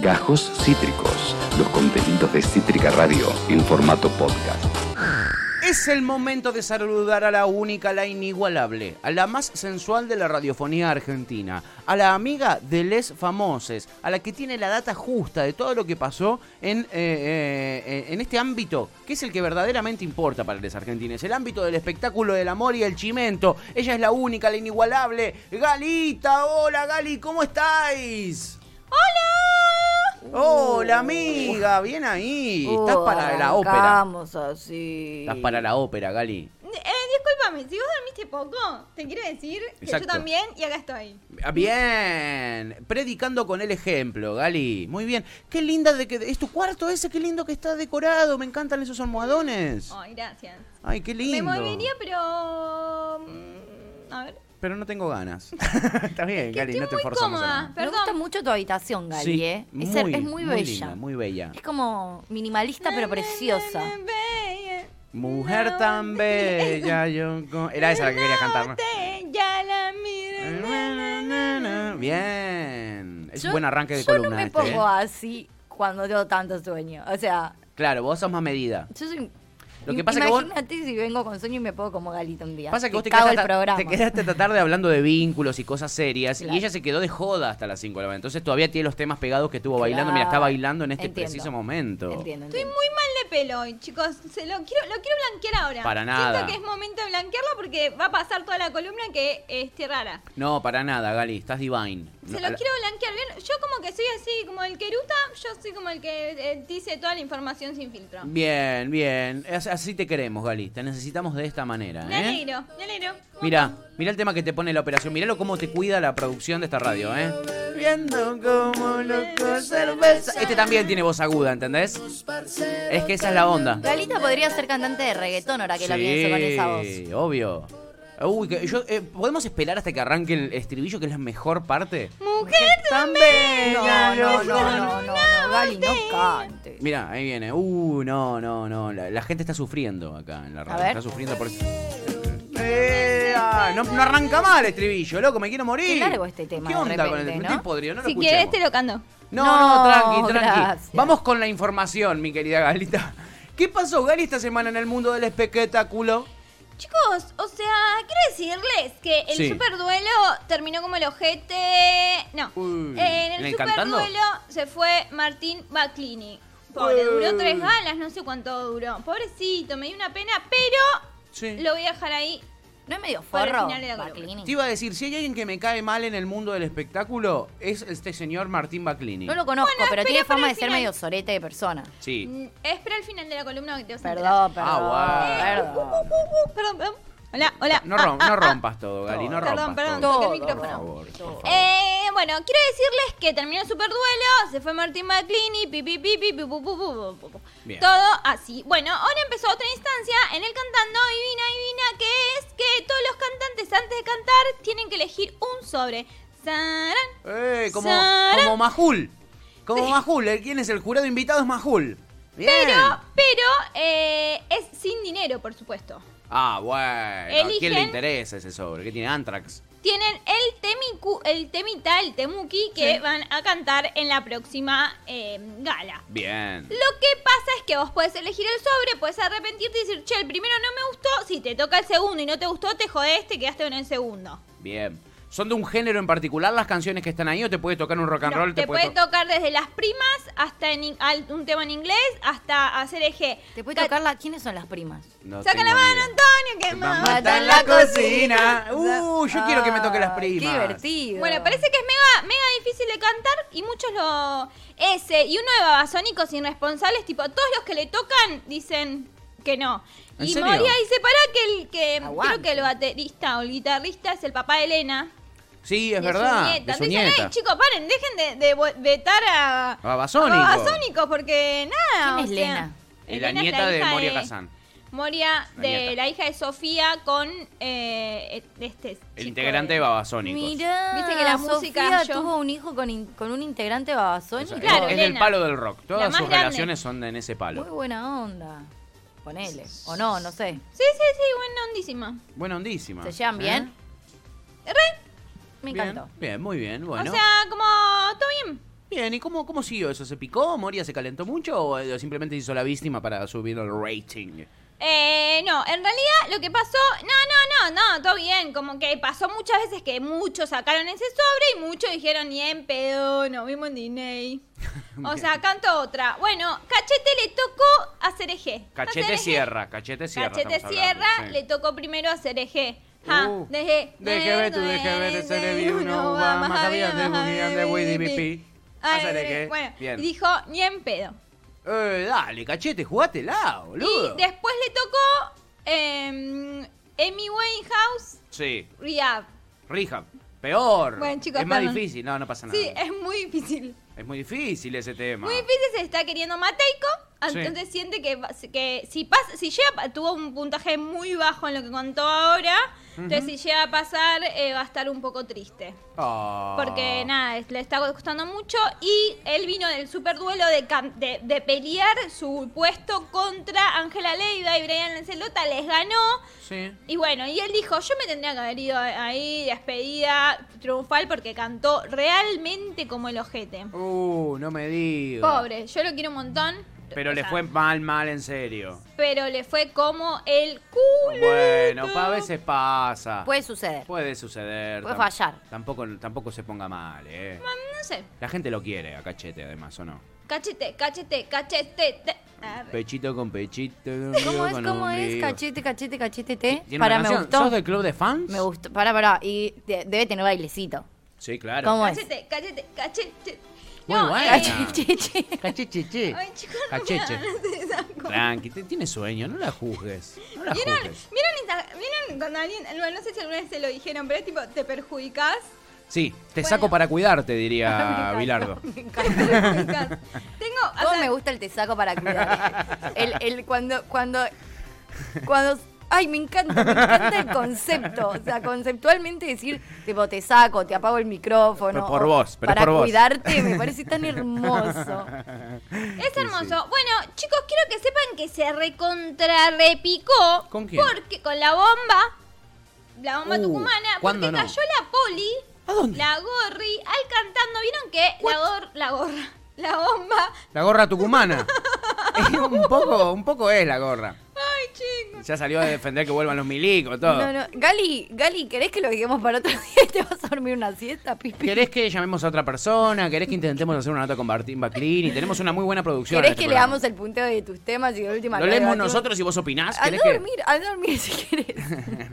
Gajos Cítricos, los contenidos de Cítrica Radio en formato podcast. Es el momento de saludar a la única, la inigualable, a la más sensual de la radiofonía argentina, a la amiga de les famoses, a la que tiene la data justa de todo lo que pasó en, eh, eh, en este ámbito, que es el que verdaderamente importa para los argentines, el ámbito del espectáculo del amor y el chimento. Ella es la única, la inigualable, Galita. Hola Gali, ¿cómo estáis? ¡Hola! Hola amiga, bien ahí. Estás para la ópera. Vamos así. Estás para la ópera, Gali. Eh, discúlpame, si vos dormiste poco, te quiero decir que Exacto. yo también y acá estoy. Ah, Bien, predicando con el ejemplo, Gali. Muy bien. Qué linda de que es tu cuarto ese, qué lindo que está decorado. Me encantan esos almohadones. Ay, gracias. Ay, qué lindo. Me movería, pero... mm, A ver. Pero no tengo ganas. Está bien, Que Gali, estoy no te muy forzamos a cómoda. nada. Me Perdón. gusta mucho tu habitación, Gali, Sí, ¿eh? Es, muy, es muy bella. linda, muy bella. Es como minimalista pero preciosa. Mujer tan bella, yo... con- Era esa la que quería cantar, ¿no? Ya la miro. Bien. Es Yo- un buen arranque de yo columna no me este, pongo ¿eh? así cuando tengo tanto sueño. O sea, Claro, vos sos más medida. yo soy... Lo que pasa que vos- Imagínate si vengo con sueño y me pongo como galita un día. Pasa que Te vos te cago quedaste, el hasta- programa. te quedaste esta tarde hablando de vínculos y cosas serias Claro. y ella se quedó de joda hasta las 5 de la mañana. Entonces todavía tiene los temas pegados que estuvo bailando. Mira, está bailando en este Entiendo. preciso momento. Entiendo, Estoy muy mal de pelo hoy, chicos. Se lo quiero, lo quiero blanquear ahora. Para nada. Siento que es momento de blanquearlo porque va a pasar toda la columna que esté rara. No, para nada, Gali, estás divine. Se No, lo la- quiero blanquear bien. Yo como que soy así, como el queruta, yo soy como el que eh, dice toda la información sin filtro. Bien, bien. Es- Así te queremos, Gali. Te necesitamos de esta manera, Me ¿eh? alegro, me alegro. Mira, mira el tema que te pone la operación. Míralo cómo te cuida la producción de esta radio, ¿eh? Viendo como loco cerveza. Este también tiene voz aguda, ¿entendés? Es que esa es la onda. Galita podría ser cantante de reggaetón ahora que la pienso con esa voz. Sí, obvio. Uy, que yo, eh, ¿podemos esperar hasta que arranque el estribillo, que es la mejor parte? Mujer tan No, bella. no, no, no, no, no, Gali, no cante. Mira, ahí viene. Uh, no, no, no. La, la gente está sufriendo acá en la radio. Está sufriendo por. Eh, ah, no, no arranca mal el estribillo, loco, me quiero morir. Qué largo este tema, ¿Qué de onda con el repente, Estoy ¿no? podrido, no lo Si escuchemos. querés te lo canto. No, no, No, tranqui, tranqui. gracias. Vamos con la información, mi querida Galita. ¿Qué pasó, Gali, esta semana en el mundo del espectáculo? Chicos, o sea, quiero decirles que el Sí. superduelo terminó como el ojete. No. Uy, en ¿en el el cantando? superduelo se fue Martín Baclini. Pobre, Uy. duró tres galas, no sé cuánto duró. Pobrecito, me dio una pena, pero Sí. lo voy a dejar ahí. ¿No es medio el forro, final de la Baclini? Te iba a decir, si hay alguien que me cae mal en el mundo del espectáculo, es este señor Martín Baclini. No lo conozco, Bueno, pero espera tiene para fama el de ser final. medio sorete de persona. Sí. Mm, Espera el final de la columna que te vas a enterar. Perdón, perdón, Ah, perdón. Perdón, perdón. Hola, hola. No, Ah, rom- ah, no ah. rompas todo, Gali, no Perdón, rompas perdón, todo. toqué el micrófono. Por favor, por favor. Eh, bueno, quiero decirles que terminó el superduelo, se fue Martín Baclini, pi, pi, pi, pi, pi, pu, pu, pu, pu, pu. Bien. todo así. Bueno, ahora empezó otra instancia en el cantando Divina Divina, que es que todos los cantantes antes de cantar tienen que elegir un sobre. Sarán. Eh, como, Sara. como Majul. Como Majul. ¿eh? ¿Quién es el jurado invitado? Es Majul. Bien. Pero, pero eh, es sin dinero, por supuesto. Ah, bueno. ¿A quién le Eligen- interesa ese sobre? ¿Qué tiene Antrax? Tienen el temicu, el temita, el temuki que van a cantar en la próxima eh, gala. Bien. Lo que pasa es que vos puedes elegir el sobre, puedes arrepentirte y decir, che, el primero no me gustó. Si te toca el segundo y no te gustó, te jodés, te quedaste en el segundo. Bien. ¿Son de un género en particular las canciones que están ahí o te puede tocar un rock and No, roll? te puede to- tocar desde las primas hasta en in- al- un tema en inglés hasta hacer eje. ¿Te puede tocar la... ¿Quiénes son las primas? No Saca la mano, idea. Antonio, que Mamá está en la cocina. Uh, yo quiero que me toque las primas. Qué divertido. Bueno, parece que es mega, mega difícil de cantar y muchos lo... Ese y uno de babasónicos irresponsables, tipo, todos los que le tocan dicen que no. ¿En y? Moria dice, para que el que Aguante. creo que el baterista o el guitarrista es el papá de Elena. Sí, es y verdad. Su nieta. Es su Dicen, nieta. "Ey, chicos, paren, dejen de, de vetar a... Babasónico. a Babasónicos, porque nada. ¿Quién o es sea, Lena? La Elena es nieta de Moria Kazan. Moria, La de nieta. la hija de Sofía con eh, este El integrante de Babasónicos. Mirá, Viste que la música Sofía yo- tuvo un hijo con, in- con un integrante babasónico. Es- Claro, es del Elena. palo del rock. Todas sus grande. relaciones son en ese Muy palo. buena onda. Ponele. O no, no sé. Sí, sí, sí, buena ondísima. Buena ondísima. ¿Se llevan bien? ¿Eh? Re. Me encantó. Bien, muy bien. Bueno. O sea, como todo bien. Bien, ¿y cómo, cómo siguió eso? ¿Se picó? ¿Moria se calentó mucho o eh, simplemente hizo la víctima para subir el rating? Eh, no, en realidad lo que pasó, no, no, no, no, todo bien, como que pasó muchas veces que muchos sacaron ese sobre y muchos dijeron ni en pedo, no vimos en Disney. O sea, canto otra. Bueno, Cachete le tocó hacer eje. Cachete Sierra, Cachete Sierra. Cachete sí. le tocó primero hacer eje. Ja, Uh, deje, Deje ver tú, deje ver ese review, uno va más había de un de Willy BP. Hacer eje. Bueno, Bien. dijo ni en pedo. Eh, dale, Cachete, jugátela, boludo. Y después le tocó em, Amy Winehouse Sí, Rehab. Rehab. Peor. Bueno, chicos, es más perdón. difícil. No, no pasa nada. Sí, es muy difícil. Es muy difícil ese tema. Muy difícil se está queriendo Mateico. Sí. Entonces siente que, que si pasa, si llega, tuvo un puntaje muy bajo en lo que contó ahora. Entonces si llega a pasar, eh, va a estar un poco triste. Ah. Porque nada, le está costando mucho. Y él vino del super duelo de, de, de pelear su puesto contra Ángela Leiva y Brian Lancelota. Les ganó. Sí. Y bueno, y él dijo, yo me tendría que haber ido ahí, despedida triunfal, porque cantó realmente como el ojete. Uh, no me digas. Pobre, yo lo quiero un montón. Pero o le sea, fue mal, mal, en serio. Pero le fue como el culo. Bueno, a veces pasa. Puede suceder. Puede suceder. Puede fallar. Tampoco, tampoco se ponga mal, eh. No sé. La gente lo quiere a Cachete, además, ¿o no? Cachete, cachete, cachete. te-. Pechito con pechito. ¿Cómo es? ¿Cómo es? Cachete, cachete, cachete, te. ¿Tiene Para, me gustó. ¿Sos del club de fans? Me gustó. Para, para. Y de- debe tener bailecito. Sí, claro. ¿Cómo es? Cachete, cachete, cachete. Muy No, buena. Cacheche. Cacheche. Ay, chicos, no Cacheche. Tranqui, te- tiene sueño, no la juzgues. No la ¿Vieron, juzgues. ¿vieron, ¿Vieron cuando alguien, bueno, no sé si alguna vez se lo dijeron, pero es tipo, te perjudicás? Sí, te Bueno. saco para cuidarte, diría Bilardo. Me encanta. Tengo, o ¿Cómo sea, me gusta el te saco para cuidar? El, el cuando, cuando, cuando, ay, me encanta, me encanta el concepto. O sea, conceptualmente decir, tipo, te saco, te apago el micrófono. Pero por vos, pero para por vos. cuidarte me parece tan hermoso. Es hermoso. Bueno, chicos, quiero que sepan que se recontrarrepicó. ¿Con quién? Porque con la bomba, la bomba Uh, tucumana, ¿cuándo porque no? cayó la poli, ¿A dónde? la gorri, al cantando. ¿Vieron que la, gor, la gorra, la bomba? La gorra tucumana. Un poco, un poco es la gorra. Chicos. Ya salió a defender que vuelvan los milicos, todo. No, no. Gali, Gali, ¿querés que lo dejemos para otro día y te vas a dormir una siesta, pipi? ¿Querés que llamemos a otra persona? ¿Querés que intentemos hacer una nota con Martín Baclini? Tenemos una muy buena producción. ¿Querés este que programa. leamos el punteo de tus temas y de última Lo leemos nosotros y vos opinás. A ¿Querés que- dormir, a dormir si querés.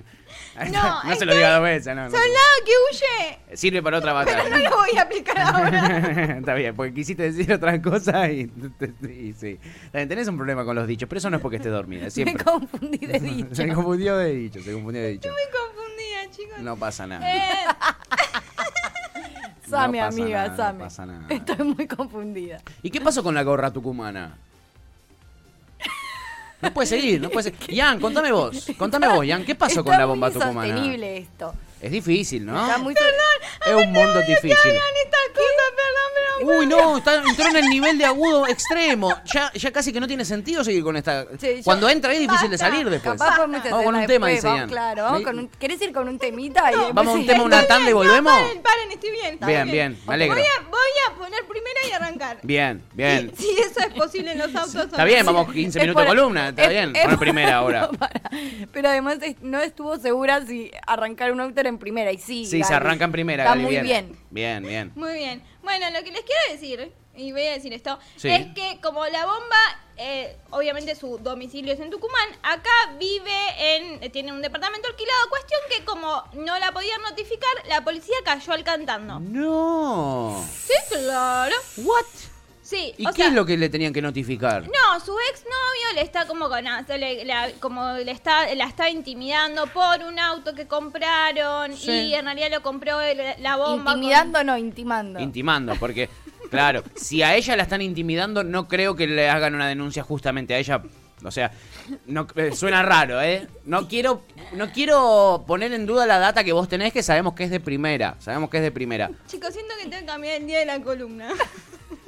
No, no se lo diga dos veces, no. no. Soldado que huye. Sirve para otra Pero no batalla. lo voy a aplicar ahora. Está bien, porque quisiste decir otra cosa y, y sí. Bien, tenés un problema con los dichos, pero eso no es porque estés dormida, Me siempre. confundí de dicho. Se confundió de dicho, se confundió de dicho. Me confundía, chicos. No pasa nada. Eh, Same, No amiga, nada, no Same. pasa nada. Estoy muy confundida. ¿Y qué pasó con la gorra tucumana? No puede seguir, no puede seguir. Ian, contame vos, contame vos, Ian, ¿qué pasó con la bomba muy tucumana? sostenible esto. Es difícil, ¿no? Está muy Es un mundo difícil. estas cosas, perdón, pero... Uy, no, está, entró en el nivel de agudo extremo. Ya, ya casi que no tiene sentido seguir con esta. Sí, yo- Cuando entra es difícil de Basta. salir después. Capaz podemos Vamos con hacerla un tema, después, dice vamos, Ian. Claro, vamos Me- con un, ¿querés ir con un temita? Y después Vamos a un tema, una tanda y volvemos. Paren, paren, estoy bien. estoy Bien, bien, me alegro. Voy a, voy a poner primera y arrancar. Bien, bien. Si, si eso es posible en los autos. Está bien, vamos 15 Es minutos de columna, está es- bien. es Poner primera ahora. Pero además no estuvo segura si arrancar un auto era en primera. Y sí, Sí, se arranca en primera, Está Gali, muy bien. Bien, bien. Muy bien. Bueno, lo que les quiero decir, y voy a decir esto, Sí. es que como la bomba, eh, obviamente su domicilio es en Tucumán, acá vive en, eh, tiene un departamento alquilado, cuestión que como no la podían notificar, la policía cayó al cantando. No. Sí, claro. What? Sí, ¿Y o qué sea, es lo que le tenían que notificar? No, su exnovio le está como con le, la- como le está la está intimidando por un auto que compraron Sí. y en realidad lo compró el- la bomba. con- Intimidando no, intimando. Intimando, porque, claro, si a ella la están intimidando, no creo que le hagan una denuncia justamente a ella. O sea, no, eh, suena raro, ¿eh? No quiero, no quiero poner en duda la data que vos tenés, que sabemos que es de primera. Sabemos que es de primera. Chicos, siento que tengo que cambiar el día de la columna.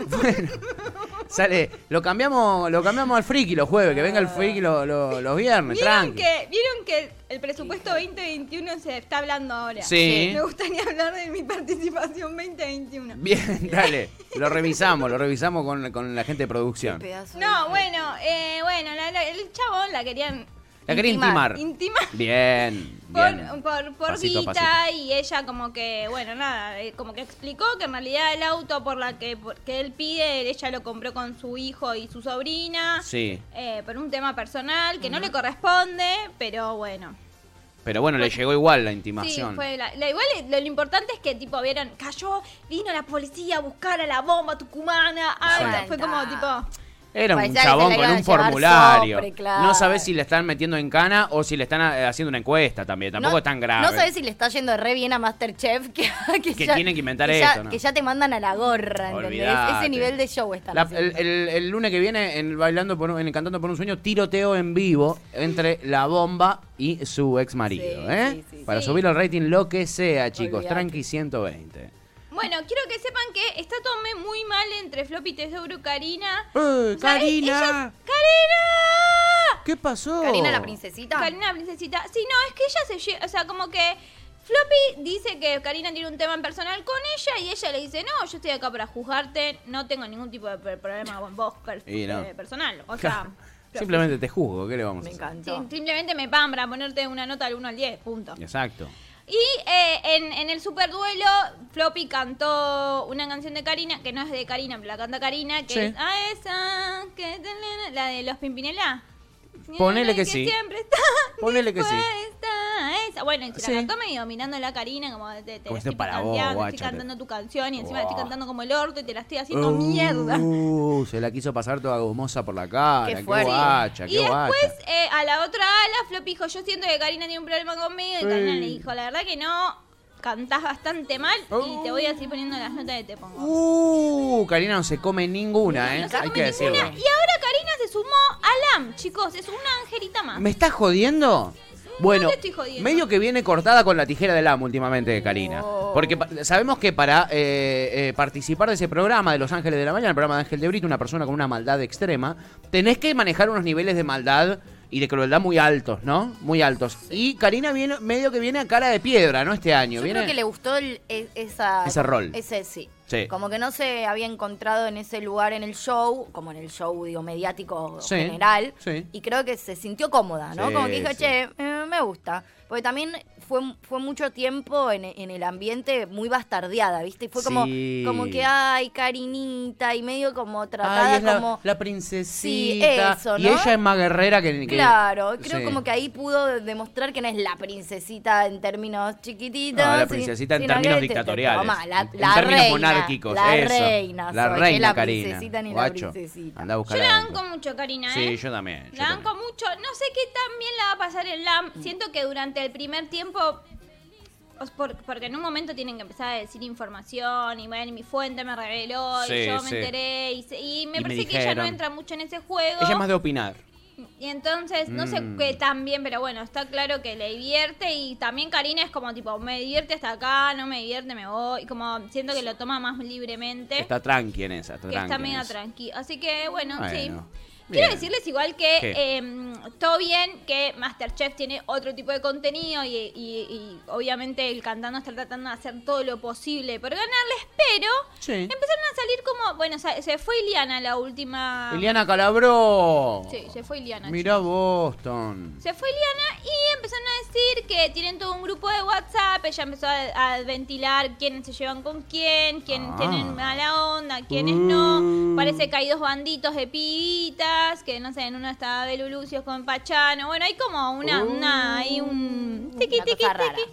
Sale, lo cambiamos, lo cambiamos al friki los jueves, que venga el friki lo- lo- los viernes, ¿Vieron tranqui. que, ¿Vieron que el presupuesto 2021 se está hablando ahora? Sí. Me gustaría hablar de mi participación 2021. Bien, dale, lo revisamos, lo revisamos con, con la gente de producción. Pedazo de- No, bueno, eh, bueno, la- la- el chabón la querían La quería intimar. intimar Bien, por, bien. por, por Pasito pasito. y ella como que, bueno, nada, eh, como que explicó que en realidad el auto por la que, por- que él pide, ella lo compró con su hijo y su sobrina. Sí, eh, por un tema personal que no le corresponde, pero bueno. pero bueno, le llegó igual la Sí, intimación. fue la, la- igual lo, lo importante es que tipo vieron, cayó, vino la policía a buscar a la bomba tucumana, ah, Sí. fue como tipo, Era un Parecía que chabón se la con iban un llevar formulario. sobre, claro. No sabes si le están metiendo en cana o si le están eh, haciendo una encuesta también. Tampoco es tan grave. No sabes si le está yendo re bien a Masterchef que, que, tienen que inventar ya- esto, ¿no? Que ya te mandan a la gorra, ¿entendés? Olvidate. Ese nivel de show está La- el, el- el lunes que viene, en Bailando por un- en Cantando por un Sueño, tiroteo en vivo entre la bomba y su ex marido. Sí, ¿eh? sí, sí, Para sí. subir el rating lo que sea, chicos. Olvidate. Tranqui 120. Bueno, quiero que sepan que está todo muy mal entre Floppy Tesouro y Karina. ¡Eh, O sea, Karina! ella- ¡Karina! ¿Qué pasó? Karina la princesita. Karina la princesita. Sí, no, es que ella se lle- o sea, como que Floppy dice que Karina tiene un tema en personal con ella y ella le dice, no, yo estoy acá para juzgarte, no tengo ningún tipo de problema con vos per- no. eh, personal. O sea, Simplemente te juzgo, ¿qué le vamos Me a hacer? encantó. sim- simplemente me pagan para ponerte una nota del 1 al 10, punto. Exacto. Y eh, en, en el super duelo, Floppy cantó una canción de Karina, que no es de Karina, pero la canta Karina, que Sí. es a esa, que la de los Pimpinela. Ponele que sí. Siempre está Ponele que sí. esa. Bueno, y se Sí. la cantó medio mirando la Karina, como te, te Como la esto estoy para vos, guacha, estoy te- cantando tu canción y encima la estoy Oh. cantando como el orto y te la estoy haciendo Uh, mierda. se la quiso pasar toda gomosa por la cara. Qué Qué, fuerte. guacha, Y qué después guacha. eh, a la otra ala, Floppy dijo, yo siento que Karina tiene un problema conmigo. Y Karina Sí. le dijo, la verdad que no, cantás bastante mal y te voy a seguir poniendo las notas que te pongo. Uh, Karina no se come ninguna, ¿eh? No se Hay come que decirlo. ninguna. Y ahora Karina se sumó a LAM, chicos, es una angelita más. ¿Me estás jodiendo? Bueno, te estoy jodiendo. medio que viene cortada con la tijera del amo últimamente de Karina. Porque pa- sabemos que para eh, eh, participar de ese programa de Los Ángeles de la Mañana, el programa de Ángel de Brito, una persona con una maldad extrema, tenés que manejar unos niveles de maldad y de crueldad muy altos, ¿no? Muy altos. Y Karina viene medio que viene a cara de piedra, ¿no? Este año. Yo viene... creo que le gustó el- e- esa, Ese rol. Ese sí. Sí. Como que no se había encontrado en ese lugar en el show, como en el show, digo, mediático Sí, general. sí. Y creo que se sintió cómoda, ¿no? Como que dijo, che, eh, me gusta. Porque también fue, fue mucho tiempo en, en el ambiente muy bastardeada, ¿viste? Y fue como, Sí. como que, ay, Karinita, y medio como tratada Ay, es la, como... la princesita. Sí, eso, Y ¿no? ella es más guerrera que... que- Claro, creo Sí. como que ahí pudo demostrar que no es la princesita en términos chiquititos. No, la sí, princesita en términos que te- te- dictatoriales. toma, la, En la términos reina, monárquicos, La eso. reina, La reina la Karina. princesita ni Guacho, la princesita. Andá a buscar Yo la banco mucho, Karina, ¿eh? Sí, yo también. yo La también. banco mucho. No sé qué tan bien la va a pasar el LAM. Siento que durante el primer tiempo. porque en un momento tienen que empezar a decir información y bueno, y mi fuente me reveló Sí, y yo me sí. enteré y, se- y me Y me parece que ella no entra mucho en ese juego. Ella es más de opinar. Y entonces, no sé Mm. qué tan bien, pero bueno, está claro que le divierte y también Karina es como tipo, me divierte hasta acá, no me divierte, me voy. Como siento que lo toma más libremente. Está tranqui en esa. Está que tranqui está en medio esa. tranqui. Así que bueno, sí. Quiero bien. decirles igual que eh, todo bien que Masterchef tiene otro tipo de contenido y, y- y obviamente el cantando está tratando de hacer todo lo posible por ganarles, pero Sí. empezaron a salir como, bueno, se, se fue Iliana la última... Eliana Calabró. Sí, se fue Iliana. Mirá Boston. Se fue Iliana y empezaron a decir que tienen todo un grupo de WhatsApp. Ella empezó a, a ventilar quiénes se llevan con quién, quiénes Ah. tienen mala onda, quiénes no. Uh. Parece que hay dos banditos de que no sé, en una estaba Belu Lucios con Pachano. Bueno, hay como una, una, hay un tiqui, Una tiqui, cosa rara. tiqui.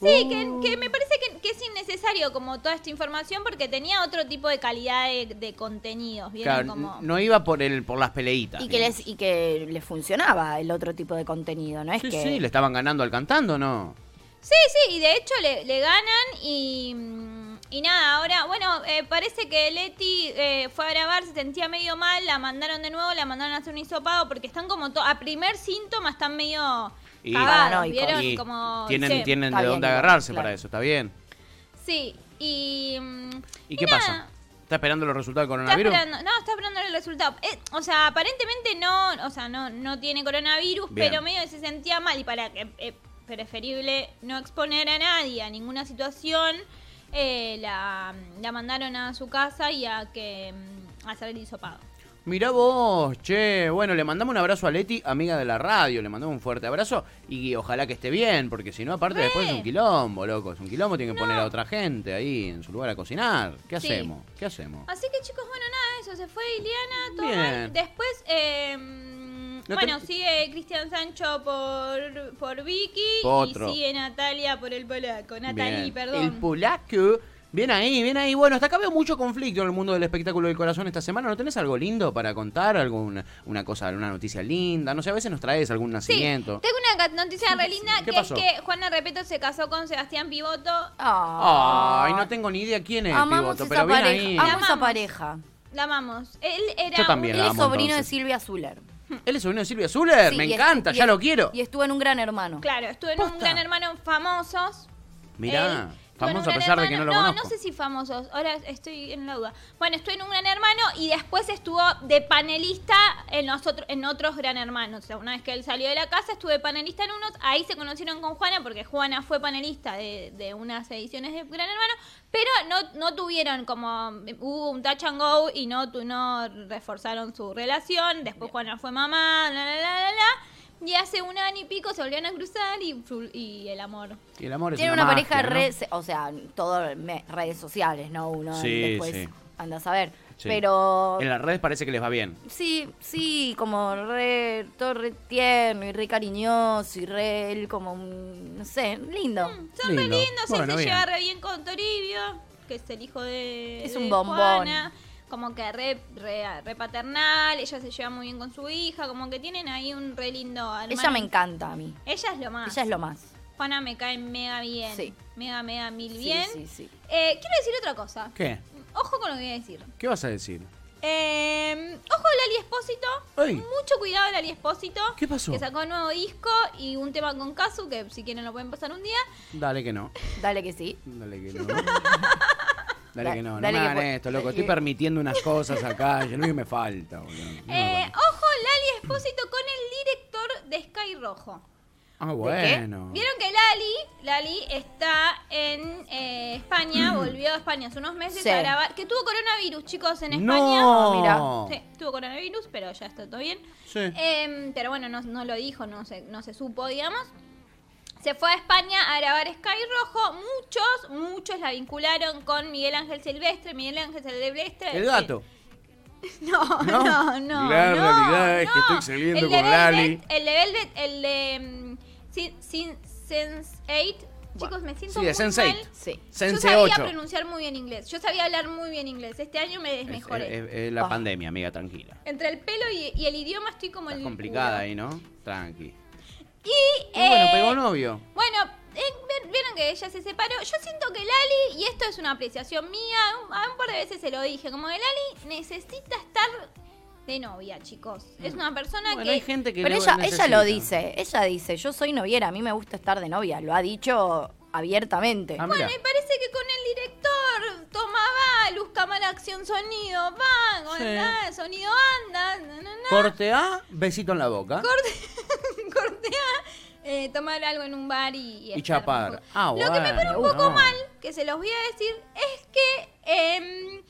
Sí, que, que me parece que, que es innecesario como toda esta información porque tenía otro tipo de calidad de, de contenidos. ¿vieron? Claro, como... no iba por el por las peleitas. Y que, digamos. les, y que les funcionaba el otro tipo de contenido, ¿no? Es Sí, que sí, le estaban ganando al cantando, ¿no? Sí, sí, y de hecho le, le ganan y, mm, y nada, ahora, bueno, eh, parece que Leti eh, fue a grabar, se sentía medio mal, la mandaron de nuevo, la mandaron a hacer un hisopado porque están como, to- a primer síntoma están medio Y- cagados, Paranoicos. ¿vieron? Y como, tienen sí, tienen está de bien dónde agarrarse claro. para eso, está bien. sí, y... mm, ¿Y qué nada, pasa? ¿Está esperando los resultados del Está coronavirus? esperando, no, está esperando el resultado. Eh, o sea, aparentemente no, o sea, no, no tiene coronavirus, Bien. pero medio que se sentía mal y para que eh, preferible no exponer a nadie a ninguna situación, eh, la, la mandaron a su casa y a que mm, a hacer el hisopado. Mirá vos, che. Bueno, le mandamos un abrazo a Leti, amiga de la radio. Le mandamos un fuerte abrazo y ojalá que esté bien, porque si no, aparte, Re. después es un quilombo, loco. Es un quilombo, tiene que poner a otra gente ahí en su lugar a cocinar. ¿Qué Sí. hacemos? ¿Qué hacemos? Así que chicos, bueno, nada, eso, se fue Iliana, todo Bien. mal. Después, eh, No bueno, te- sigue Cristian Sancho por, por Vicky Otro. y sigue Natalia por el polaco. Natalie, Bien. perdón. El polaco. Bien ahí, bien ahí. Bueno, hasta acá veo mucho conflicto en el mundo del espectáculo del corazón esta semana. ¿No tenés algo lindo para contar? ¿Alguna una cosa, alguna noticia linda? No sé, a veces nos traes algún Sí, nacimiento. tengo una noticia re linda ¿Qué que pasó? es que Juana Repeto se casó con Sebastián Pivoto. Ay, no tengo ni idea quién es Amamos pivoto, pero bien pareja. ahí. Amo esa Amamos. pareja. La amamos. Él era Yo también Él la es amo, sobrino entonces. de Silvia Zuller. Él es sobrino de Silvia Zuller, Sí, me y encanta, y ya lo quiero. Y estuvo en un gran hermano. Claro, estuvo en un Posta. gran hermano famosos. Mirá, Él famoso a pesar de que no lo Hermano- conozco. No, sé si famosos. Ahora estoy en la duda. Bueno, estuvo en un gran hermano y después estuvo de panelista en, los otro- en otros gran hermanos. O sea, una vez que él salió de la casa, estuve panelista en unos. Ahí se conocieron con Juana porque Juana fue panelista de, de unas ediciones de Gran Hermano. Pero no, no tuvieron como. Hubo un touch and go y no, tu- no reforzaron su relación. Después Juana fue mamá, la, la, la, la, la. Y hace un año y pico se volvieron a cruzar y, y el amor. Y el amor es Tiene una, pareja magia, ¿no? re- o sea, todo me- redes sociales, ¿no? Uno Sí, después sí. anda a saber. Sí. Pero En las redes parece que les va bien. sí, sí, como re, todo re tierno y re cariñoso y re, él como, no sé, lindo. Son re Lindo. lindos, él Bueno, se bien. lleva re bien con Toribio, que es el hijo de. Es de un bombón. Juana. Como que re, re, re paternal, ella se lleva muy bien con su hija, como que tienen ahí un re lindo hermano. Ella me encanta a mí. Ella es lo más. Ella es lo más. Juana me cae mega bien. Sí. Mega, mega mil Sí, bien. sí, sí. Eh, quiero decir otra cosa. ¿Qué? Ojo con lo que voy a decir. ¿Qué vas a decir? Eh, ojo Lali Espósito. Ey. Mucho cuidado Lali Espósito. ¿Qué pasó? Que sacó un nuevo disco y un tema con Kazu, que si quieren lo pueden pasar un día. Dale que no. Dale que sí. Dale que no. Dale Da- que no, no me hagan esto, loco. Estoy que- permitiendo unas cosas acá. Yo que me falta, boludo. No, Eh, ojo, Lali Espósito con el director de Sky Rojo. Ah, bueno. Vieron que Lali, Lali está en eh, España, volvió a España hace unos meses Sí. a grabar, que tuvo coronavirus, chicos, en España. No. Sí, tuvo coronavirus, pero ya está todo bien. Sí. Em, pero bueno, no, no lo dijo, no se, no se supo, digamos. Se fue a España a grabar Sky Rojo. Muchos, muchos la vincularon con Miguel Ángel Silvestre. Miguel Ángel Silvestre. El gato. No, ¿No? no, no. La no, realidad es que no. estoy saliendo El con Lali. El de Velvet, el de mm, Sin, Sin- Sense8. Chicos, me siento Sí, de muy Sense8. mal. Sí. Yo Sense sabía 8. pronunciar muy bien inglés. Yo sabía hablar muy bien inglés. Este año me Es, desmejoré. es- es la pandemia, amiga, tranquila. Entre el pelo y, y el idioma estoy como Estás el complicada culo. ahí, ¿no? Tranqui. Y, Y bueno, eh, pegó novio. Bueno, eh, vi- vieron que ella se separó. Yo siento que Lali, y esto es una apreciación mía, un, par de veces se lo dije, como que Lali necesita estar de novia, chicos. Es una persona Bueno, que... hay gente que Pero lo ella, ella lo dice, ella dice, yo soy noviera, a mí me gusta estar de novia, lo ha dicho abiertamente. Ah, Bueno, y parece que con el director tomaba luz, cámara, acción, sonido, va, con Sí. sonido anda, na, na, na. Corte A, besito en la boca. cortea, tomar algo en un bar y, y, Y estar chapar. Ah, Lo que me pone un poco mal, que se los voy a decir, es que em,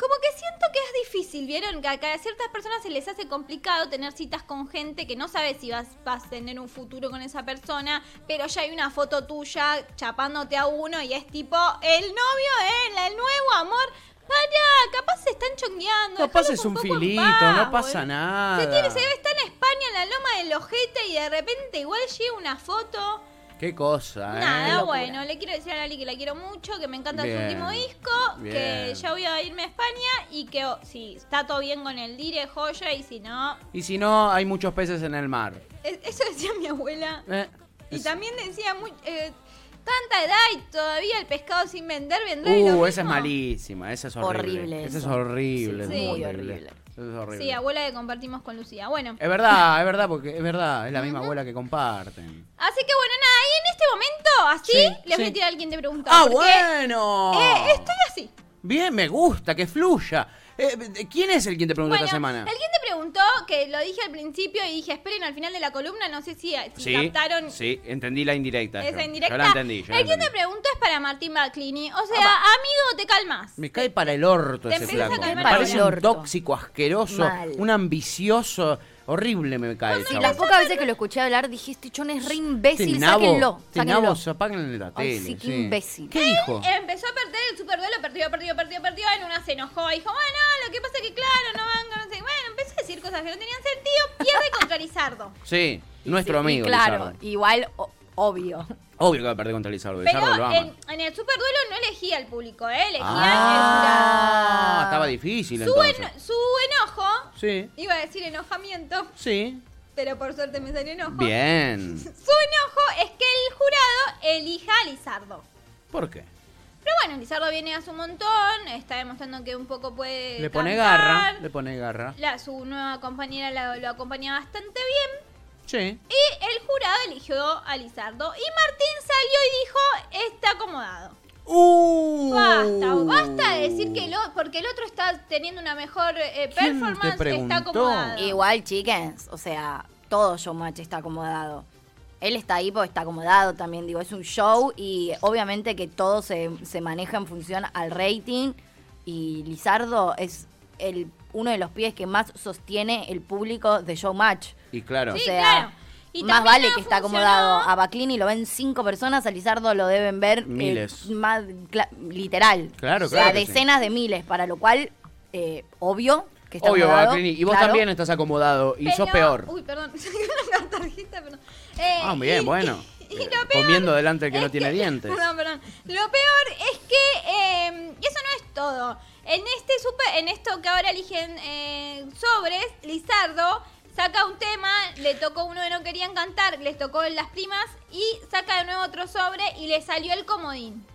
como que siento que es difícil, ¿vieron? Que a, ciertas personas se les hace complicado tener citas con gente que no sabe si vas, vas a tener un futuro con esa persona, pero ya hay una foto tuya chapándote a uno y es tipo el novio, ¿eh? el nuevo amor. Para, capaz se están chongueando. Capaz es un filito, paz, no pasa nada. Se, tiene, España, en la loma del ojete, y de repente igual llega una foto. Qué cosa, ¿eh? Nada, bueno, le quiero decir a Lali que la quiero mucho, que me encanta Bien, su último disco, bien. que ya voy a irme a España y que oh, si está todo bien con el dire, joya, y si no... Y si no, hay muchos peces en el mar. es- Eso decía mi abuela. Eh, Y es- también decía, muy, eh, tanta edad y todavía el pescado sin vender vendrá y lo Uh, esa es malísima, esa es horrible. Horrible Esa es eso. horrible, Sí, es muy horrible. Eso es horrible. Sí, abuela que compartimos con Lucía. Bueno, Es verdad, es verdad, porque es verdad, es la misma abuela que comparten. así que bueno, nada, y en este momento, así, Sí, les voy sí. a tirar al quien te preguntó. ¡Ah, bueno! eh, estoy así. Bien, me gusta, que fluya. Eh, ¿Quién es el quien te preguntó Bueno, esta semana? alguien te preguntó, que lo dije al principio y dije, esperen al final de la columna, no sé si, si Sí, captaron sí, entendí la indirecta. esa yo. indirecta. Yo la entendí, yo el quien te preguntó es para Martín Baclini. O sea, amigo, te calmas. Me cae para el orto Te ese flaco. Me para parece el un tóxico, asqueroso, Mal. un ambicioso. Horrible me cae. Sí, chabón. las pocas veces que lo escuché hablar dije, este chon es re imbécil, Este nabo, sáquenlo, sáquenlo. apáguenle la Ay, tele. sí, qué imbécil. ¿Qué dijo? Empezó a perder el superduelo, perdió, perdió, perdió, perdió. En una se enojó. Dijo, bueno, lo que pasa es que, claro, no van, no sé. Bueno, empezó a decir cosas que no tenían sentido. Pierde contra Lizardo. Sí, nuestro Sí, amigo. claro, Lizardo. igual, o- obvio. Obvio que va a perder contra Lizardo. Pero Lizardo lo ama. en, en el superduelo no elegía al público, ¿eh? Elegía Ah, estaba difícil. Su, entonces. en- su enojo, Sí, iba a decir enojamiento, sí. pero por suerte me salió enojo. Bien. Su enojo es que el jurado elija a Lizardo. ¿Por qué? Pero bueno, Lizardo viene a su montón, está demostrando que un poco puede. Le pone cantar. garra, le pone garra. La, su nueva compañera la- lo acompaña bastante bien. Sí. Y el jurado eligió a Lizardo. Y Martín salió y dijo: Está acomodado. Uh. Basta, basta de decir que el porque el otro está teniendo una mejor eh, ¿Quién te performance, está acomodado. Igual, chickens, o sea, todo showmatch está acomodado. Él está ahí porque está acomodado también, digo, es un show y obviamente que todo se, se maneja en función al rating y Lizardo es el uno de los pies que más sostiene el público de showmatch. Y claro. O sea, claro. Y más vale que está acomodado. A Baclini lo ven cinco personas, a Lizardo lo deben ver eh, Miles. más literal. Claro, o sea, claro que sí. decenas de miles, para lo cual, eh, obvio que está Obvio, acomodado. Baclini. Y vos claro. también estás acomodado. Y sos Pero- peor. Uy, perdón. Una tarjeta, perdón. Eh, Ah, bien, y- bueno. y Eh, lo peor Comiendo delante del que no tiene dientes. Perdón, perdón. Lo peor es que eh, eso no es todo. En este super, en esto que ahora eligen eh, sobres, Lizardo saca un tema, le tocó uno que no querían cantar, les tocó las primas y saca de nuevo otro sobre y le salió el comodín.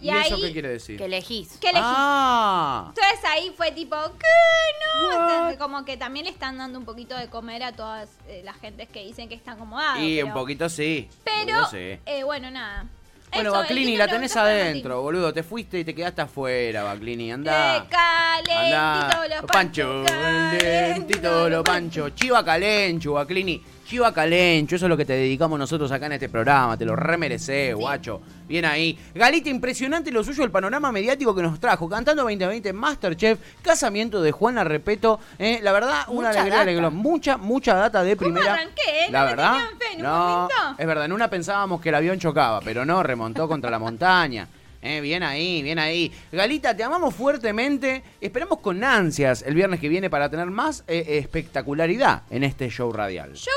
¿Y, eso qué quiere decir? Que elegís. ¿Qué elegí? Ah. Entonces ahí fue tipo, ¿qué no? What? O sea, Como que también le están dando un poquito de comer a todas eh, las gentes que dicen que está acomodado. Y pero, un poquito sí. Pero, sí. eh, bueno, nada. Bueno, Eso, Baclini, la tenés adentro, boludo. Te fuiste y te quedaste afuera, Baclini. Andá. Calentito los Pancho, calentito lo pancho. Chiva calencho, Baclini. Chiva calencho, eso es lo que te dedicamos nosotros acá en este programa. Te lo remerecés, guacho. Bien ahí. Galita, impresionante lo suyo, el panorama mediático que nos trajo. Cantando 2020, Masterchef, casamiento de Juana Repeto. eh, la verdad, una Mucha alegría, alegría. Mucha, mucha data de ¿Cómo primera. arranqué, eh? La No verdad. fe en un no, momento. es verdad, en una pensábamos que el avión chocaba, pero no, remontó contra la montaña. Eh, bien ahí, bien ahí. Galita, te amamos fuertemente. Esperamos con ansias el viernes que viene para tener más eh, espectacularidad en este show radial. Ustedes,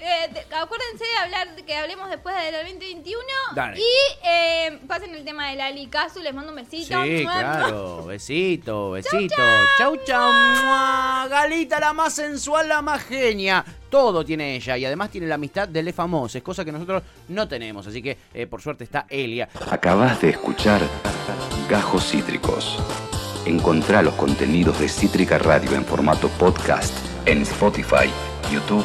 eh, de- acuérdense de hablar, que hablemos después del 2021. Dale. Y eh, pasen el tema de Lali Casu, les mando un besito. Sí, Mua, claro. Besito, besito. Chau, chau. Mua. Galita, la más sensual, la más genia. Todo tiene ella y además tiene la amistad de Le Famoses, cosa que nosotros no tenemos. Así que eh, por suerte está Elia. Acabas de escuchar Gajos Cítricos. Encontrá los contenidos de Cítrica Radio en formato podcast en Spotify, YouTube